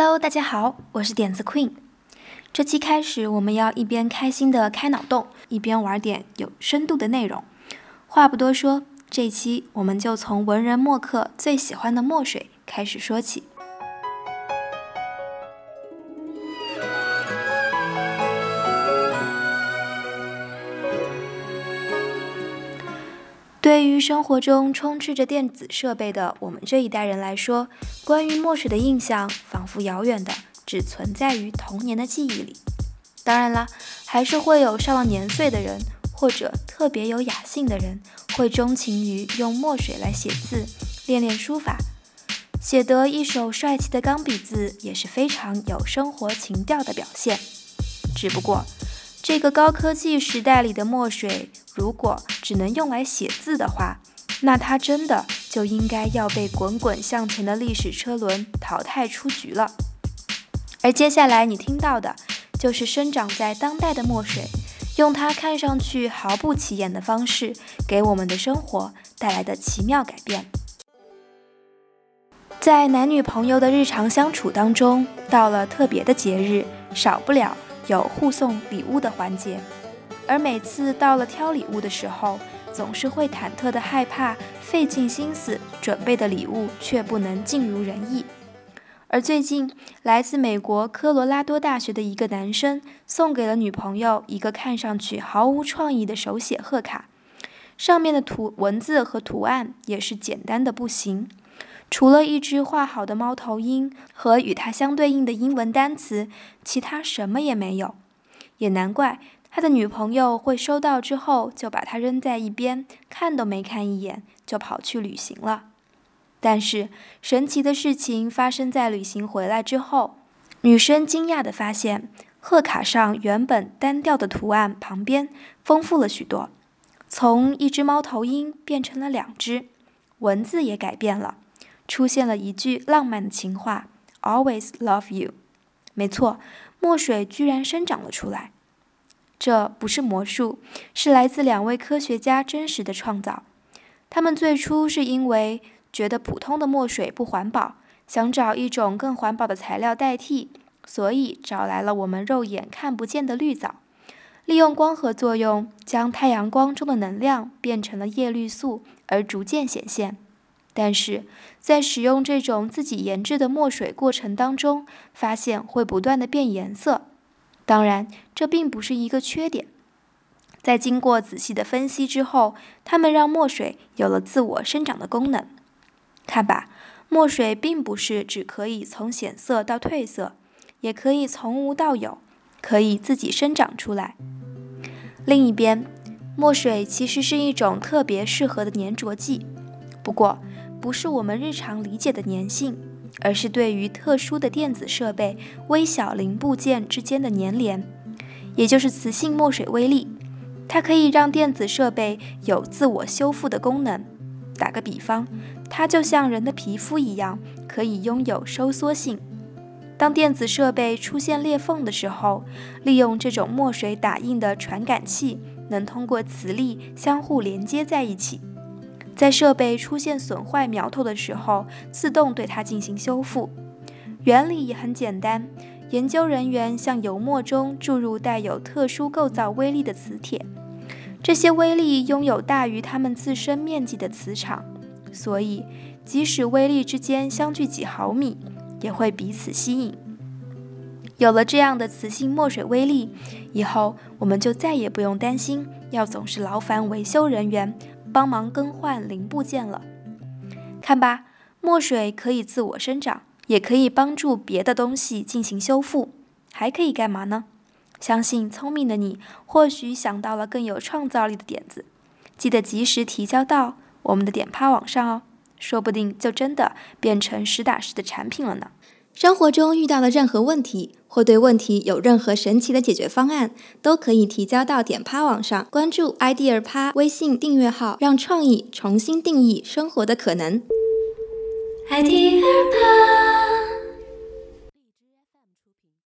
Hello，大家好，我是点子 Queen。这期开始，我们要一边开心的开脑洞，一边玩点有深度的内容。话不多说，这期我们就从文人墨客最喜欢的墨水开始说起。对于生活中充斥着电子设备的我们这一代人来说，关于墨水的印象仿佛遥远的只存在于童年的记忆里。当然啦，还是会有上了年岁的人，或者特别有雅兴的人，会钟情于用墨水来写字，练练书法，写得一手帅气的钢笔字，也是非常有生活情调的表现。只不过，这个高科技时代里的墨水，如果只能用来写字的话，那它真的就应该要被滚滚向前的历史车轮淘汰出局了。而接下来你听到的，就是生长在当代的墨水，用它看上去毫不起眼的方式，给我们的生活带来的奇妙改变。在男女朋友的日常相处当中，到了特别的节日，少不了。有互送礼物的环节，而每次到了挑礼物的时候，总是会忐忑的害怕，费尽心思准备的礼物却不能尽如人意。而最近，来自美国科罗拉多大学的一个男生送给了女朋友一个看上去毫无创意的手写贺卡，上面的图文字和图案也是简单的不行。除了一只画好的猫头鹰和与它相对应的英文单词，其他什么也没有。也难怪他的女朋友会收到之后就把它扔在一边，看都没看一眼就跑去旅行了。但是神奇的事情发生在旅行回来之后，女生惊讶地发现，贺卡上原本单调的图案旁边丰富了许多，从一只猫头鹰变成了两只，文字也改变了。出现了一句浪漫的情话：“Always love you。”没错，墨水居然生长了出来。这不是魔术，是来自两位科学家真实的创造。他们最初是因为觉得普通的墨水不环保，想找一种更环保的材料代替，所以找来了我们肉眼看不见的绿藻，利用光合作用将太阳光中的能量变成了叶绿素，而逐渐显现。但是在使用这种自己研制的墨水过程当中，发现会不断的变颜色。当然，这并不是一个缺点。在经过仔细的分析之后，他们让墨水有了自我生长的功能。看吧，墨水并不是只可以从显色到褪色，也可以从无到有，可以自己生长出来。另一边，墨水其实是一种特别适合的粘着剂。不过，不是我们日常理解的粘性，而是对于特殊的电子设备微小零部件之间的粘连，也就是磁性墨水微粒。它可以让电子设备有自我修复的功能。打个比方，它就像人的皮肤一样，可以拥有收缩性。当电子设备出现裂缝的时候，利用这种墨水打印的传感器，能通过磁力相互连接在一起。在设备出现损坏苗头的时候，自动对它进行修复。原理也很简单，研究人员向油墨中注入带有特殊构造微粒的磁铁，这些微粒拥有大于它们自身面积的磁场，所以即使微粒之间相距几毫米，也会彼此吸引。有了这样的磁性墨水微粒，以后我们就再也不用担心要总是劳烦维修人员。帮忙更换零部件了，看吧，墨水可以自我生长，也可以帮助别的东西进行修复，还可以干嘛呢？相信聪明的你或许想到了更有创造力的点子，记得及时提交到我们的点趴网上哦，说不定就真的变成实打实的产品了呢。生活中遇到的任何问题，或对问题有任何神奇的解决方案，都可以提交到点趴网上，关注 idea 趴微信订阅号，让创意重新定义生活的可能。idea 趴。